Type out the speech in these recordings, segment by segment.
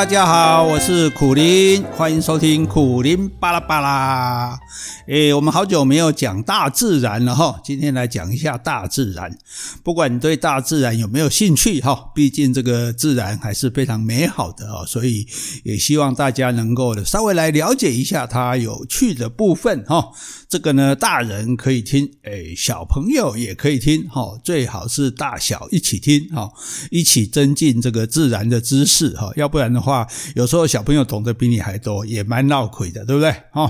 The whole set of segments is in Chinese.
大家好，我是苦林，欢迎收听苦林巴拉巴拉。诶，我们好久没有讲大自然了哈，今天来讲一下大自然。不管你对大自然有没有兴趣哈，毕竟这个自然还是非常美好的哦，所以也希望大家能够稍微来了解一下它有趣的部分哈。这个呢，大人可以听，诶，小朋友也可以听哈，最好是大小一起听哈，一起增进这个自然的知识哈，要不然的话，有时候小朋友懂得比你还多，也蛮闹鬼的，对不对？哈，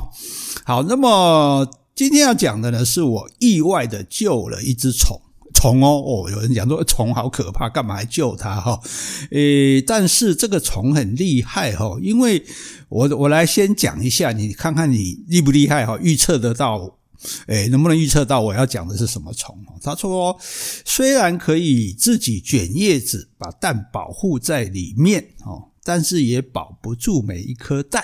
好，那么呃今天要讲的呢，是我意外的救了一只虫，虫哦，哦，有人讲说虫好可怕，干嘛还救它？哈，诶，但是这个虫很厉害哈，因为我我来先讲一下，你看看你厉不厉害哈，预测得到。诶，能不能预测到我要讲的是什么虫？他说，虽然可以自己卷叶子把蛋保护在里面哦，但是也保不住每一颗蛋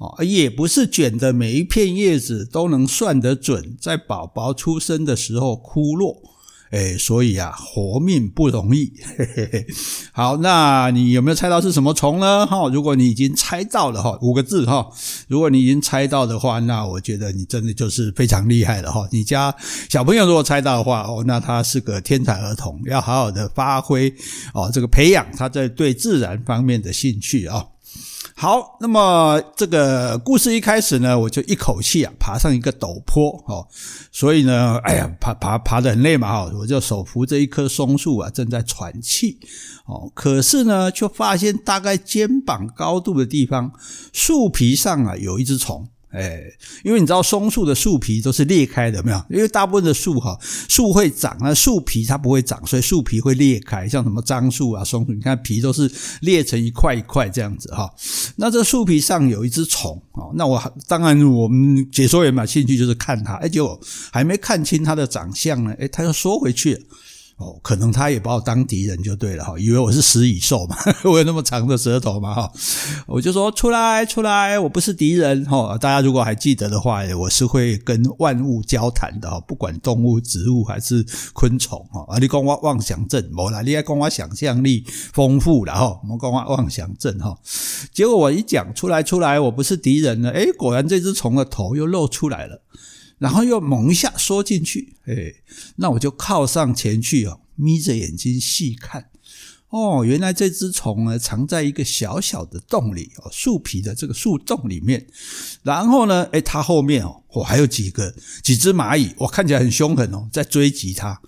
哦，也不是卷的每一片叶子都能算得准，在宝宝出生的时候枯落。诶，所以啊，活命不容易。嘿嘿嘿。好，那你有没有猜到是什么虫呢？哈，如果你已经猜到了哈，五个字哈，如果你已经猜到的话，那我觉得你真的就是非常厉害了哈。你家小朋友如果猜到的话，哦，那他是个天才儿童，要好好的发挥哦，这个培养他在对自然方面的兴趣啊。好，那么这个故事一开始呢，我就一口气啊爬上一个陡坡哦，所以呢，哎呀，爬爬爬得很累嘛哈，我就手扶着一棵松树啊，正在喘气哦，可是呢，却发现大概肩膀高度的地方，树皮上啊有一只虫。哎，因为你知道松树的树皮都是裂开的，没有？因为大部分的树哈，树会长，那树皮它不会长，所以树皮会裂开。像什么樟树啊、松树，你看皮都是裂成一块一块这样子哈。那这树皮上有一只虫哦，那我当然我们解说员嘛，兴趣就是看它，哎，结果还没看清它的长相呢，哎，它又缩回去了。哦，可能他也把我当敌人就对了哈，以为我是食蚁兽嘛，我有那么长的舌头嘛哈，我就说出来出来，我不是敌人哈。大家如果还记得的话，我是会跟万物交谈的哈，不管动物、植物还是昆虫哈。啊，你讲我妄想症，没啦，你还讲我想象力丰富了哈，我讲我妄想症哈。结果我一讲出来出来，我不是敌人了，诶，果然这只虫的头又露出来了。然后又猛一下缩进去，诶，那我就靠上前去哦，眯着眼睛细看，哦，原来这只虫呢藏在一个小小的洞里哦，树皮的这个树洞里面。然后呢，哎，它后面哦，我还有几个几只蚂蚁，我看起来很凶狠哦，在追击它。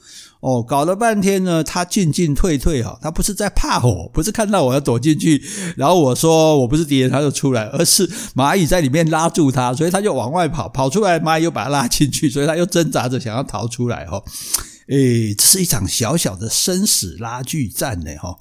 哦，搞了半天呢，他进进退退哈，他不是在怕我，不是看到我要躲进去，然后我说我不是敌人，他就出来，而是蚂蚁在里面拉住他，所以他就往外跑，跑出来蚂蚁又把他拉进去，所以他又挣扎着想要逃出来哈。诶，这是一场小小的生死拉锯战呢哈。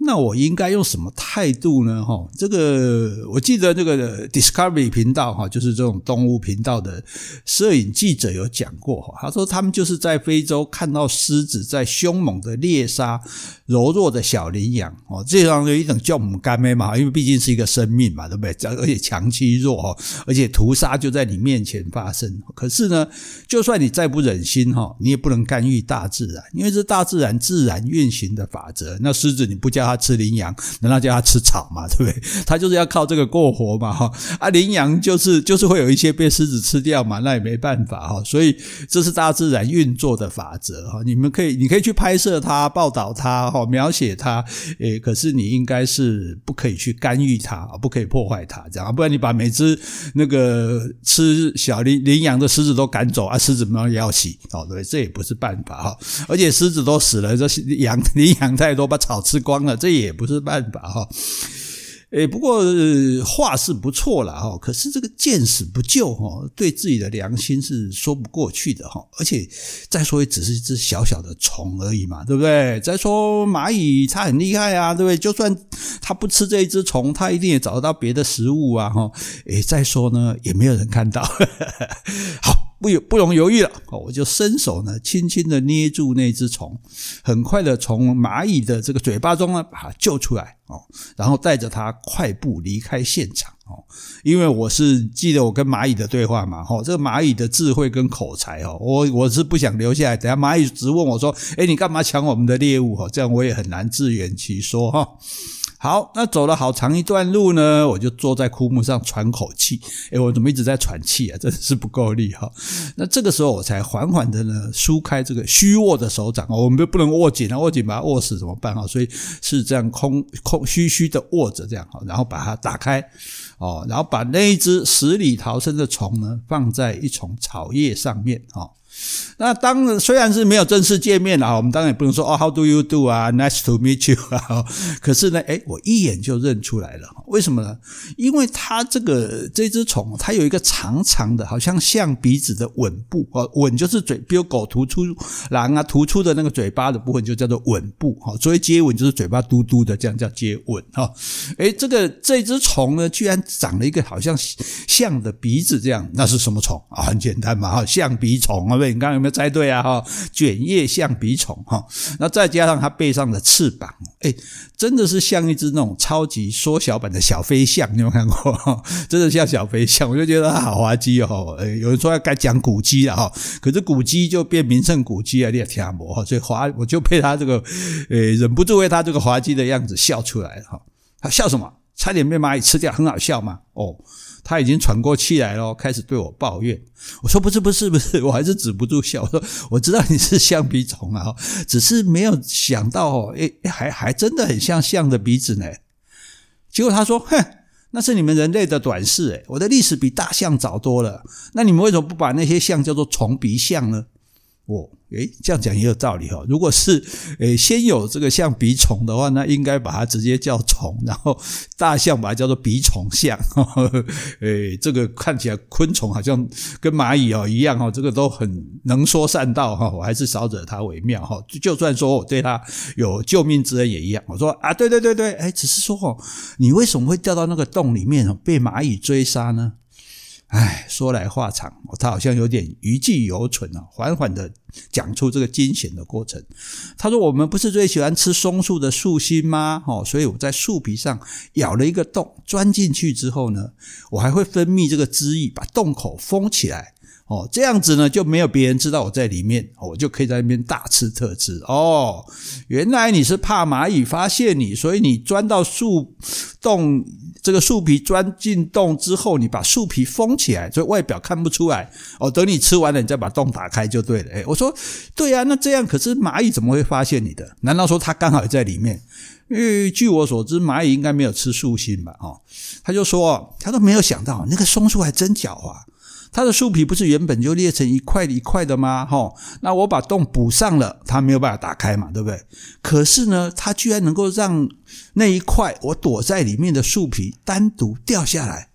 那我应该用什么态度呢？哈，这个我记得这个 Discovery 频道哈，就是这种动物频道的摄影记者有讲过哈，他说他们就是在非洲看到狮子在凶猛的猎杀柔弱的小羚羊哦，这样的一种叫母干妹嘛，因为毕竟是一个生命嘛，对不对？而且强欺弱哈，而且屠杀就在你面前发生。可是呢，就算你再不忍心哈，你也不能干预大自然，因为这大自然自然运行的法则。那狮子你不叫。他吃羚羊，难道叫他吃草嘛？对不对？他就是要靠这个过活嘛！哈啊，羚羊就是就是会有一些被狮子吃掉嘛，那也没办法哈。所以这是大自然运作的法则哈。你们可以，你可以去拍摄它、报道它、哈描写它，诶，可是你应该是不可以去干预它，不可以破坏它，这样，不然你把每只那个吃小羚羚羊的狮子都赶走啊，狮子们也要死哦，对，这也不是办法哈。而且狮子都死了，这羊羚羊太多，把草吃光了。这也不是办法哈，诶，不过话是不错了哈，可是这个见死不救哈，对自己的良心是说不过去的哈。而且再说也只是一只小小的虫而已嘛，对不对？再说蚂蚁它很厉害啊，对不对？就算它不吃这一只虫，它一定也找得到别的食物啊哈。诶，再说呢，也没有人看到。好。不不容犹豫了，我就伸手呢，轻轻的捏住那只虫，很快的从蚂蚁的这个嘴巴中呢把它救出来哦，然后带着它快步离开现场哦，因为我是记得我跟蚂蚁的对话嘛，哈，这个蚂蚁的智慧跟口才哦，我我是不想留下来，等下蚂蚁直问我说，诶，你干嘛抢我们的猎物？哈，这样我也很难自圆其说哈。好，那走了好长一段路呢，我就坐在枯木上喘口气。诶，我怎么一直在喘气啊？真的是不够力哈。那这个时候我才缓缓的呢舒开这个虚握的手掌哦，我们就不能握紧啊，握紧把它握死怎么办哈？所以是这样空空虚虚的握着这样哈，然后把它打开哦，然后把那一只死里逃生的虫呢放在一丛草叶上面哈。那当然，虽然是没有正式见面啊，我们当然也不能说哦，How do you do 啊，Nice to meet you 啊。可是呢，诶，我一眼就认出来了。为什么呢？因为它这个这只虫，它有一个长长的，好像象鼻子的吻部啊，吻就是嘴，比如狗突出，狼啊突出的那个嘴巴的部分就叫做吻部哈。所以接吻就是嘴巴嘟嘟的，这样叫接吻哈。诶，这个这只虫呢，居然长了一个好像象的鼻子这样，那是什么虫啊？很简单嘛哈，象鼻虫啊。你刚刚有没有猜对啊？哈，卷叶象鼻虫哈，那再加上它背上的翅膀，诶，真的是像一只那种超级缩小版的小飞象，你有没有看过？真的像小飞象，我就觉得它好滑稽哦。有人说要该讲古鸡了哈，可是古鸡就变名胜古鸡啊，你也听不哈，所以滑我就被他这个诶忍不住为他这个滑稽的样子笑出来了哈。他笑什么？差点被蚂蚁吃掉，很好笑嘛？哦。他已经喘过气来了，开始对我抱怨。我说：“不是，不是，不是，我还是止不住笑。我说：我知道你是象鼻虫啊，只是没有想到哦，诶，还还真的很像象的鼻子呢。结果他说：‘哼，那是你们人类的短视诶，我的历史比大象早多了。那你们为什么不把那些象叫做虫鼻象呢？’我。”诶，这样讲也有道理哈。如果是诶先有这个象鼻虫的话，那应该把它直接叫虫，然后大象把它叫做鼻虫象。诶，这个看起来昆虫好像跟蚂蚁哦一样哈，这个都很能说善道哈。我还是少惹它为妙哈。就算说我对它有救命之恩也一样。我说啊，对对对对，诶，只是说哦，你为什么会掉到那个洞里面被蚂蚁追杀呢？唉，说来话长，他好像有点余悸犹存啊，缓缓的讲出这个惊险的过程。他说：“我们不是最喜欢吃松树的树心吗？哦，所以我在树皮上咬了一个洞，钻进去之后呢，我还会分泌这个汁液，把洞口封起来。”哦，这样子呢，就没有别人知道我在里面，我就可以在那边大吃特吃。哦，原来你是怕蚂蚁发现你，所以你钻到树洞，这个树皮钻进洞之后，你把树皮封起来，所以外表看不出来。哦，等你吃完了，你再把洞打开就对了。诶，我说对啊，那这样可是蚂蚁怎么会发现你的？难道说它刚好在里面？因为据我所知，蚂蚁应该没有吃树心吧？哦，他就说，他都没有想到那个松树还真狡猾。它的树皮不是原本就裂成一块一块的吗？齁，那我把洞补上了，它没有办法打开嘛，对不对？可是呢，它居然能够让那一块我躲在里面的树皮单独掉下来，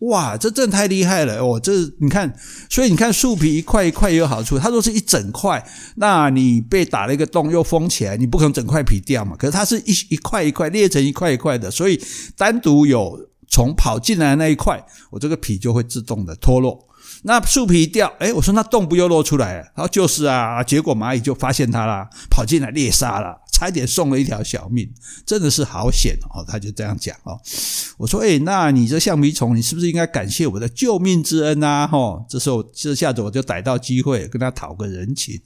哇，这真的太厉害了哦！这你看，所以你看树皮一块一块也有好处，它若是一整块，那你被打了一个洞又封起来，你不可能整块皮掉嘛。可是它是一一块一块裂成一块一块的，所以单独有虫跑进来那一块，我这个皮就会自动的脱落。那树皮一掉，哎，我说那洞不又露出来了？然后就是啊，结果蚂蚁就发现它了，跑进来猎杀了，差点送了一条小命，真的是好险哦！他就这样讲哦。我说，诶，那你这橡皮虫，你是不是应该感谢我的救命之恩呐？吼，这时候这下子我就逮到机会跟他讨个人情。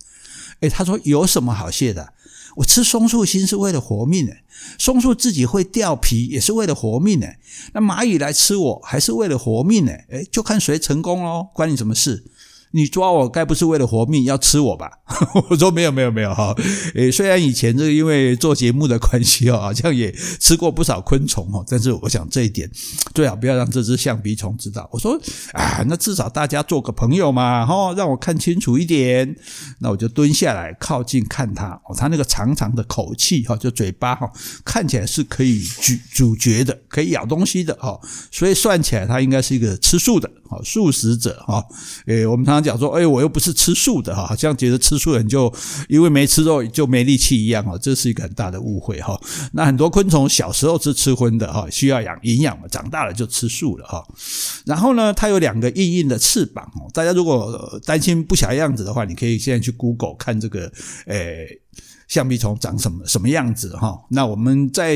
诶，他说有什么好谢的？我吃松树心是为了活命呢，松树自己会掉皮也是为了活命呢，那蚂蚁来吃我还是为了活命诶，诶，就看谁成功咯，关你什么事？你抓我该不是为了活命要吃我吧？我说没有没有没有哈，诶，虽然以前这因为做节目的关系哦，好像也吃过不少昆虫哦，但是我想这一点最好不要让这只象鼻虫知道。我说啊，那至少大家做个朋友嘛，哈，让我看清楚一点。那我就蹲下来靠近看它，哦，它那个长长的口气哈，就嘴巴哈，看起来是可以咀咀嚼的，可以咬东西的哈，所以算起来它应该是一个吃素的，哦，素食者哈。诶，我们常。讲说，哎，我又不是吃素的哈，好像觉得吃素人就因为没吃肉就没力气一样哈，这是一个很大的误会哈。那很多昆虫小时候是吃荤的哈，需要养营养嘛，长大了就吃素了哈。然后呢，它有两个硬硬的翅膀哦。大家如果担心不晓得样子的话，你可以现在去 Google 看这个，诶。橡皮虫长什么什么样子哈？那我们在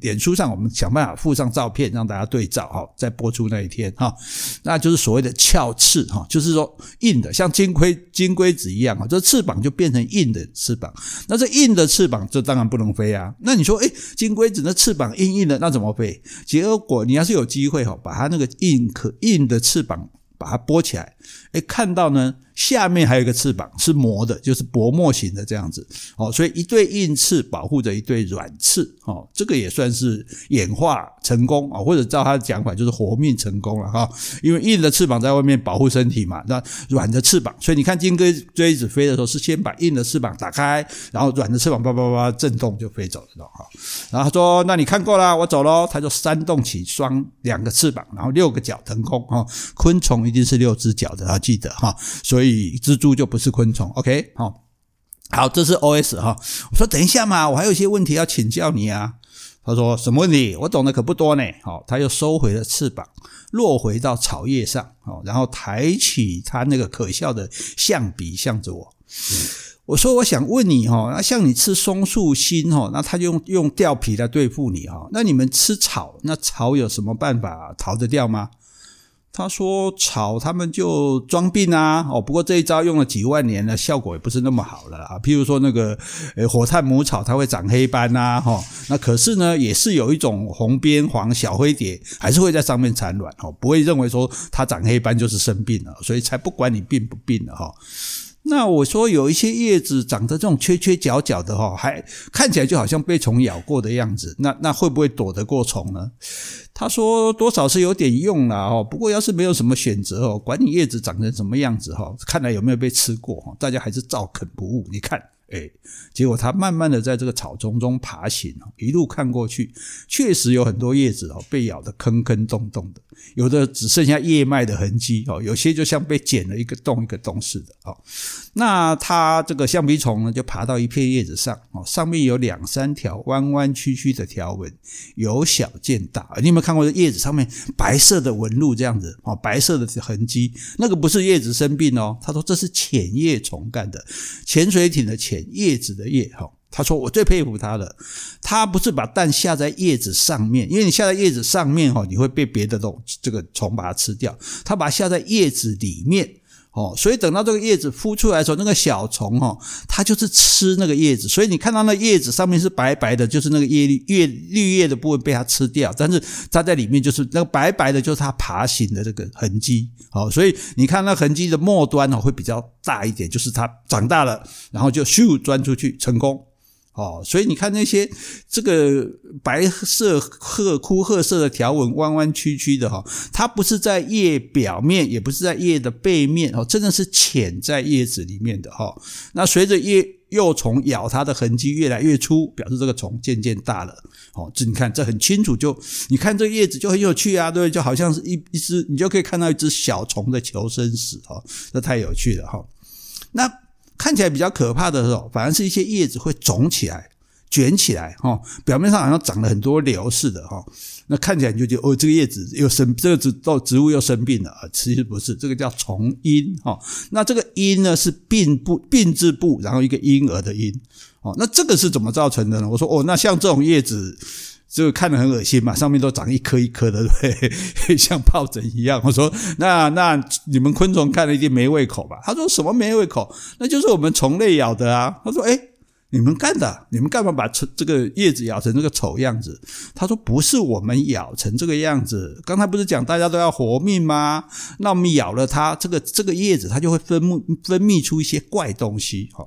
脸书上，我们想办法附上照片让大家对照哈。在播出那一天哈，那就是所谓的鞘翅哈，就是说硬的，像金龟金龟子一样啊，这翅膀就变成硬的翅膀。那这硬的翅膀，这当然不能飞啊。那你说，诶，金龟子那翅膀硬硬的，那怎么飞？结果你要是有机会哈，把它那个硬可硬的翅膀把它拨起来，诶，看到呢。下面还有一个翅膀是膜的，就是薄膜型的这样子。哦，所以一对硬翅保护着一对软翅哦，这个也算是演化成功啊，或者照他的讲法就是活命成功了哈，因为硬的翅膀在外面保护身体嘛，那软的翅膀，所以你看金龟龟子飞的时候是先把硬的翅膀打开，然后软的翅膀叭叭叭震动就飞走了哈，然后他说那你看过了，我走喽，他就扇动起双两个翅膀，然后六个脚腾空哈，昆虫一定是六只脚的，要记得哈，所以。蜘蛛就不是昆虫，OK，好，好，这是 OS 哈。我说等一下嘛，我还有一些问题要请教你啊。他说什么问题？我懂得可不多呢。好，他又收回了翅膀，落回到草叶上，哦然后抬起他那个可笑的象鼻，向着我。我说我想问你哈，那像你吃松树心哈，那他就用用掉皮来对付你哈。那你们吃草，那草有什么办法逃得掉吗？他说草他们就装病啊，哦，不过这一招用了几万年了，效果也不是那么好了啊。譬如说那个呃火炭母草，它会长黑斑呐，哈，那可是呢，也是有一种红边黄小灰蝶，还是会在上面产卵，哦，不会认为说它长黑斑就是生病了，所以才不管你病不病了哈。那我说有一些叶子长得这种缺缺角角的哈，还看起来就好像被虫咬过的样子，那那会不会躲得过虫呢？他说多少是有点用啦哦，不过要是没有什么选择哦，管你叶子长成什么样子哈，看来有没有被吃过哈，大家还是照啃不误。你看。哎，结果他慢慢的在这个草丛中爬行，一路看过去，确实有很多叶子哦被咬得坑坑洞洞的，有的只剩下叶脉的痕迹哦，有些就像被剪了一个洞一个洞似的哦。那他这个橡皮虫呢，就爬到一片叶子上哦，上面有两三条弯弯曲曲的条纹，由小见大。你有没有看过这叶子上面白色的纹路这样子哦，白色的痕迹？那个不是叶子生病哦，他说这是潜叶虫干的，潜水艇的潜。叶子的叶哈，他说我最佩服他了，他不是把蛋下在叶子上面，因为你下在叶子上面哈，你会被别的东这个虫把它吃掉，他把它下在叶子里面哦，所以等到这个叶子孵出来的时候，那个小虫哦，它就是吃那个叶子，所以你看到那叶子上面是白白的，就是那个叶绿叶绿叶的部分被它吃掉，但是它在里面就是那个白白的，就是它爬行的这个痕迹。好，所以你看那痕迹的末端哦，会比较大一点，就是它长大了，然后就咻钻出去成功。哦，所以你看那些这个白色褐枯褐色的条纹弯弯曲曲的哈，它不是在叶表面，也不是在叶的背面哦，真的是潜在叶子里面的哈。那随着叶幼虫咬它的痕迹越来越粗，表示这个虫渐渐大了。哦，这你看这很清楚，就你看这个叶子就很有趣啊，对，就好像是一一只，你就可以看到一只小虫的求生史哦，这太有趣了哈。那。看起来比较可怕的时候，反而是一些叶子会肿起来、卷起来，哈，表面上好像长了很多瘤似的，哈。那看起来你就觉得哦，这个叶子又生，这个植到植物又生病了啊。其实不是，这个叫虫因，哈。那这个因呢是病部、病字部，然后一个婴儿的婴，哦。那这个是怎么造成的呢？我说哦，那像这种叶子。就看得很恶心嘛，上面都长一颗一颗的，对，像疱疹一样。我说，那那你们昆虫看了一定没胃口吧？他说什么没胃口？那就是我们虫类咬的啊。他说，诶你们干的？你们干嘛把这这个叶子咬成这个丑样子？他说不是我们咬成这个样子。刚才不是讲大家都要活命吗？那我们咬了它，这个这个叶子它就会分泌分泌出一些怪东西。哈，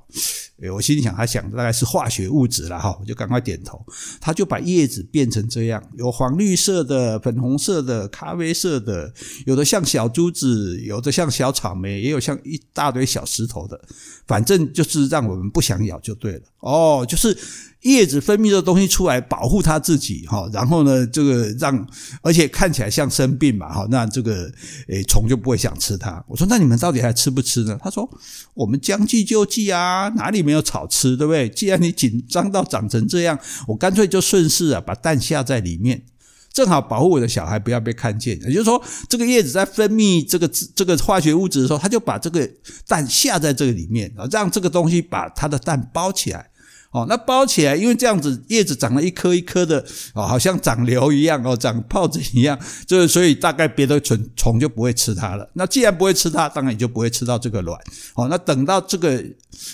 诶我心里想，他想的大概是化学物质了哈，我就赶快点头。他就把叶子变成这样，有黄绿色的、粉红色的、咖啡色的，有的像小珠子，有的像小草莓，也有像一大堆小石头的。反正就是让我们不想咬就对了。哦，就是叶子分泌的东西出来保护它自己哈，然后呢，这个让而且看起来像生病嘛哈，那这个诶虫就不会想吃它。我说那你们到底还吃不吃呢？他说我们将计就计啊，哪里没有草吃，对不对？既然你紧张到长成这样，我干脆就顺势啊把蛋下在里面。正好保护我的小孩不要被看见，也就是说，这个叶子在分泌这个这个化学物质的时候，它就把这个蛋下在这个里面，啊，让这个东西把它的蛋包起来。哦，那包起来，因为这样子叶子长了一颗一颗的哦，好像长瘤一样哦，长疱疹一样，就是所以大概别的虫虫就不会吃它了。那既然不会吃它，当然也就不会吃到这个卵。哦，那等到这个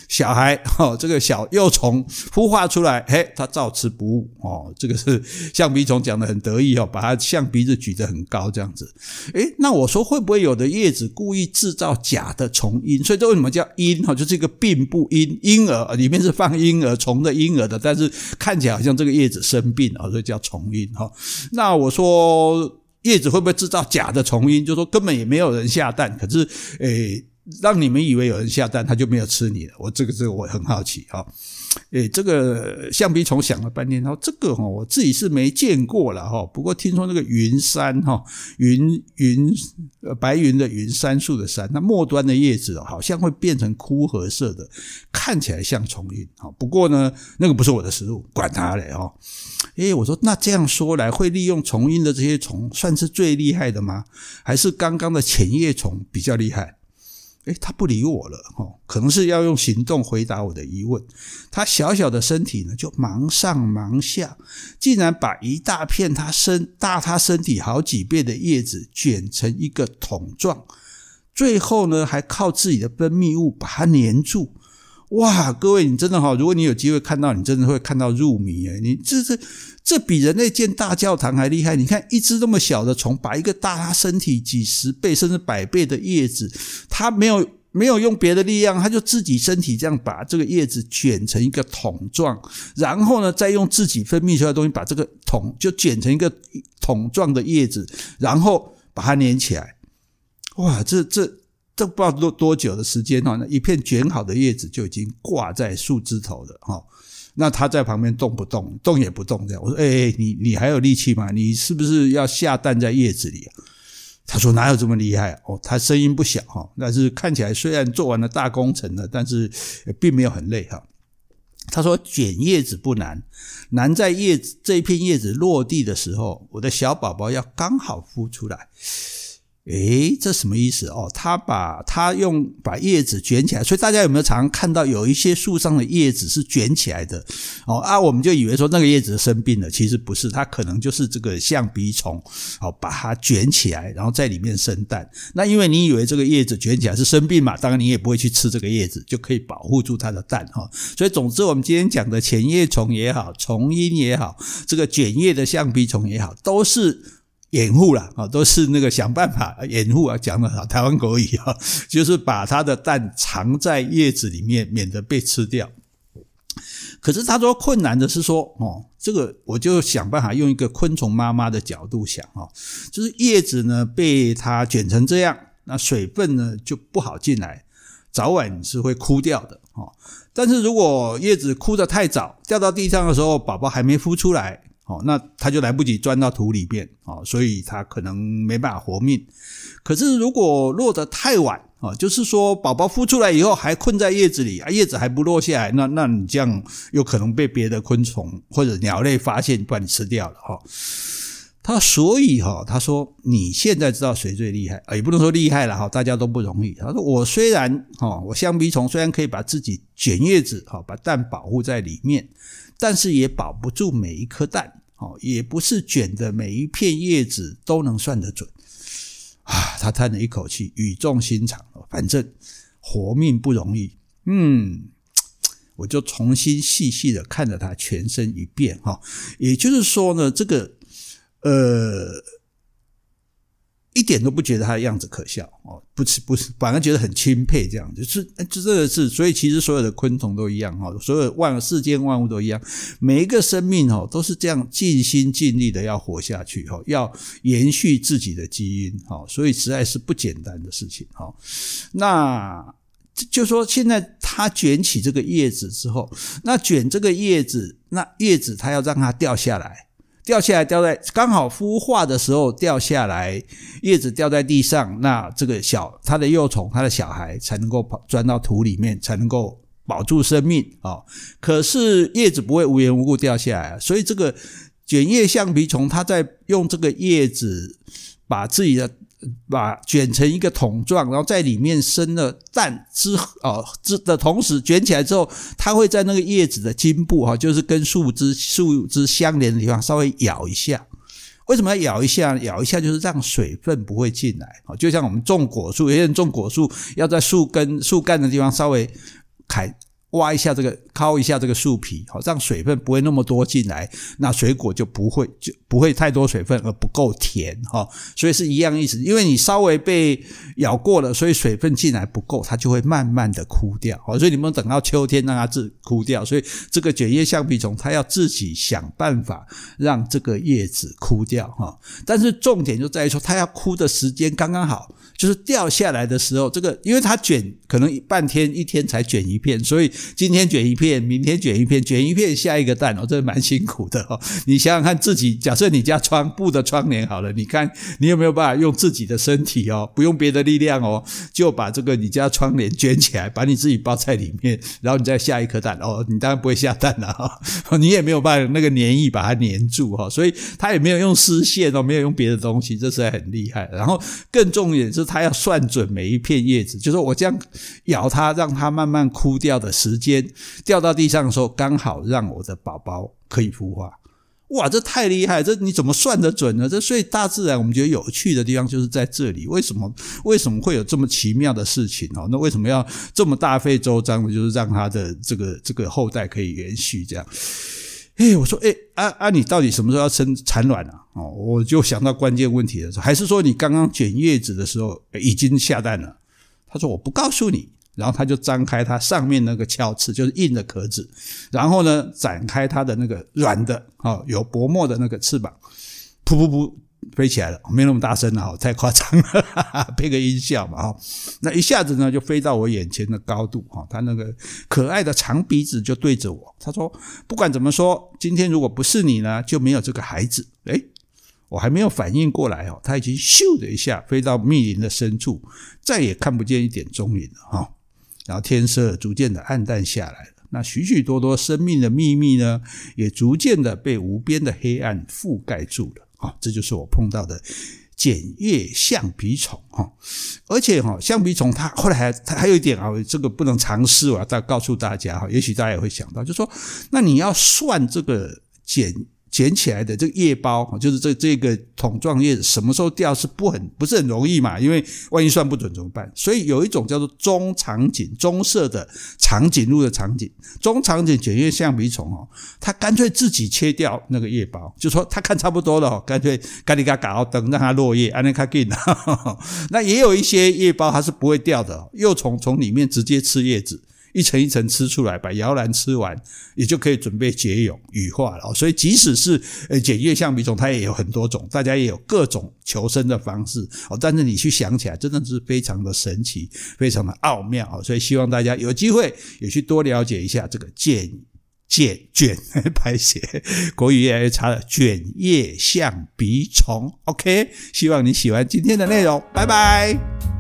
小孩哦，这个小幼虫孵化出来，嘿，它照吃不误哦。这个是 象鼻虫讲的很得意哦，把它象鼻子举得很高这样子。诶，那我说会不会有的叶子故意制造假的虫音？所以这为什么叫阴？哈，就是一个病不阴，婴儿里面是放婴儿虫。虫的婴儿的，但是看起来好像这个叶子生病啊，所以叫虫音哈。那我说叶子会不会制造假的虫音？就说根本也没有人下蛋，可是诶，让你们以为有人下蛋，他就没有吃你了。我这个这个我很好奇哈。诶，这个橡皮虫想了半天，然后这个哈，我自己是没见过了哈。不过听说那个云杉哈，云云呃白云的云，杉树的杉，那末端的叶子好像会变成枯褐色的，看起来像虫阴。哈，不过呢，那个不是我的食物，管它嘞哈。诶，我说那这样说来，会利用虫阴的这些虫，算是最厉害的吗？还是刚刚的浅叶虫比较厉害？诶，他不理我了，可能是要用行动回答我的疑问。他小小的身体呢，就忙上忙下，竟然把一大片他身大他身体好几倍的叶子卷成一个桶状，最后呢，还靠自己的分泌物把它粘住。哇，各位，你真的哈，如果你有机会看到，你真的会看到入迷诶，你这这这比人类建大教堂还厉害。你看，一只这么小的虫，把一个大它身体几十倍甚至百倍的叶子，它没有没有用别的力量，它就自己身体这样把这个叶子卷成一个桶状，然后呢，再用自己分泌出来的东西把这个桶就卷成一个桶状的叶子，然后把它粘起来。哇，这这。这不知道多多久的时间哈，那一片卷好的叶子就已经挂在树枝头了哈。那他在旁边动不动，动也不动这样。我说：“哎，你你还有力气吗？你是不是要下蛋在叶子里？”他说：“哪有这么厉害哦？”他声音不小哈，但是看起来虽然做完了大工程了，但是并没有很累哈。他说：“卷叶子不难，难在叶子这一片叶子落地的时候，我的小宝宝要刚好孵出来。”诶，这什么意思哦？他把他用把叶子卷起来，所以大家有没有常常看到有一些树上的叶子是卷起来的？哦啊，我们就以为说那个叶子生病了，其实不是，它可能就是这个象鼻虫哦，把它卷起来，然后在里面生蛋。那因为你以为这个叶子卷起来是生病嘛，当然你也不会去吃这个叶子，就可以保护住它的蛋哈。所以总之，我们今天讲的前叶虫也好，虫阴也好，这个卷叶的象鼻虫也好，都是。掩护了啊，都是那个想办法掩护啊，讲的好台湾国语啊，就是把它的蛋藏在叶子里面，免得被吃掉。可是他说困难的是说哦，这个我就想办法用一个昆虫妈妈的角度想啊，就是叶子呢被它卷成这样，那水分呢就不好进来，早晚是会枯掉的哦。但是如果叶子枯得太早，掉到地上的时候，宝宝还没孵出来。哦，那它就来不及钻到土里面，哦，所以它可能没办法活命。可是如果落得太晚，哦，就是说宝宝孵出来以后还困在叶子里，啊，叶子还不落下来，那那你这样有可能被别的昆虫或者鸟类发现，把你吃掉了，哈。他所以哈，他说你现在知道谁最厉害，也不能说厉害了哈，大家都不容易。他说我虽然哈，我象鼻虫虽然可以把自己卷叶子，哈，把蛋保护在里面，但是也保不住每一颗蛋。哦，也不是卷的每一片叶子都能算得准啊！他叹了一口气，语重心长，反正活命不容易。嗯，我就重新细细的看着他全身一遍，哈，也就是说呢，这个呃。一点都不觉得他的样子可笑哦，不是不是，反而觉得很钦佩，这样就是这这个是，所以其实所有的昆虫都一样哈，所有万世间万物都一样，每一个生命哈都是这样尽心尽力的要活下去哈，要延续自己的基因哈，所以实在是不简单的事情哈。那就说现在它卷起这个叶子之后，那卷这个叶子，那叶子它要让它掉下来。掉下来，掉在刚好孵化的时候掉下来，叶子掉在地上，那这个小它的幼虫，它的小孩才能够跑钻到土里面，才能够保住生命啊。可是叶子不会无缘无故掉下来，所以这个卷叶橡皮虫，它在用这个叶子把自己的把卷成一个筒状，然后在里面生了蛋之哦之的同时卷起来之后，它会在那个叶子的茎部哈，就是跟树枝树枝相连的地方稍微咬一下。为什么要咬一下？咬一下就是让水分不会进来啊，就像我们种果树，有些人种果树要在树根、树干的地方稍微开。挖一下这个，敲一下这个树皮，好，让水分不会那么多进来，那水果就不会就不会太多水分而不够甜哈，所以是一样意思。因为你稍微被咬过了，所以水分进来不够，它就会慢慢的枯掉。好，所以你们等到秋天让它自枯掉。所以这个卷叶橡皮虫它要自己想办法让这个叶子枯掉哈。但是重点就在于说，它要枯的时间刚刚好。就是掉下来的时候，这个因为它卷可能半天一天才卷一片，所以今天卷一片，片明天卷一片，卷一片下一个蛋哦，这蛮辛苦的哦。你想想看自己，假设你家窗布的窗帘好了，你看你有没有办法用自己的身体哦，不用别的力量哦，就把这个你家窗帘卷起来，把你自己包在里面，然后你再下一颗蛋哦，你当然不会下蛋了哈，你也没有办法那个粘液把它粘住哈，所以它也没有用丝线哦，没有用别的东西，这实在很厉害。然后更重点是。它要算准每一片叶子，就是我这样咬它，让它慢慢枯掉的时间，掉掉到地上的时候，刚好让我的宝宝可以孵化。哇，这太厉害！这你怎么算得准呢？这所以大自然我们觉得有趣的地方就是在这里。为什么？为什么会有这么奇妙的事情哦？那为什么要这么大费周章的，就是让它的这个这个后代可以延续这样？哎，我说，哎，啊啊，你到底什么时候要生产卵啊？哦，我就想到关键问题的时候，还是说你刚刚卷叶子的时候已经下蛋了？他说我不告诉你，然后他就张开它上面那个鞘翅，就是硬的壳子，然后呢展开它的那个软的，哦，有薄膜的那个翅膀，噗噗噗。飞起来了，没那么大声了哈，太夸张了，配个音效嘛哈。那一下子呢，就飞到我眼前的高度哈，他那个可爱的长鼻子就对着我，他说：“不管怎么说，今天如果不是你呢，就没有这个孩子。”诶，我还没有反应过来哦，他已经咻的一下飞到密林的深处，再也看不见一点踪影了哈。然后天色逐渐的暗淡下来了，那许许多多生命的秘密呢，也逐渐的被无边的黑暗覆盖住了。啊，这就是我碰到的剪叶橡皮虫哈，而且哈，橡皮虫它后来还它还有一点啊，这个不能尝试啊，再告诉大家哈，也许大家也会想到，就说，那你要算这个剪。捡起来的这个叶包，就是这这个桶状叶子，什么时候掉是不很不是很容易嘛？因为万一算不准怎么办？所以有一种叫做中长颈棕色的长颈鹿的长颈中长颈卷叶橡皮虫哦，它干脆自己切掉那个叶包，就说它看差不多了，干脆嘎里嘎嘎哦，等让它落叶，安尼卡紧。那也有一些叶包它是不会掉的，幼虫从里面直接吃叶子。一层一层吃出来，把摇篮吃完，也就可以准备结蛹羽化了。所以，即使是呃剪叶橡皮虫，它也有很多种，大家也有各种求生的方式哦。但是你去想起来，真的是非常的神奇，非常的奥妙。所以，希望大家有机会也去多了解一下这个剪剪卷拍写 国语越来越差了，卷叶橡皮虫。OK，希望你喜欢今天的内容，拜拜。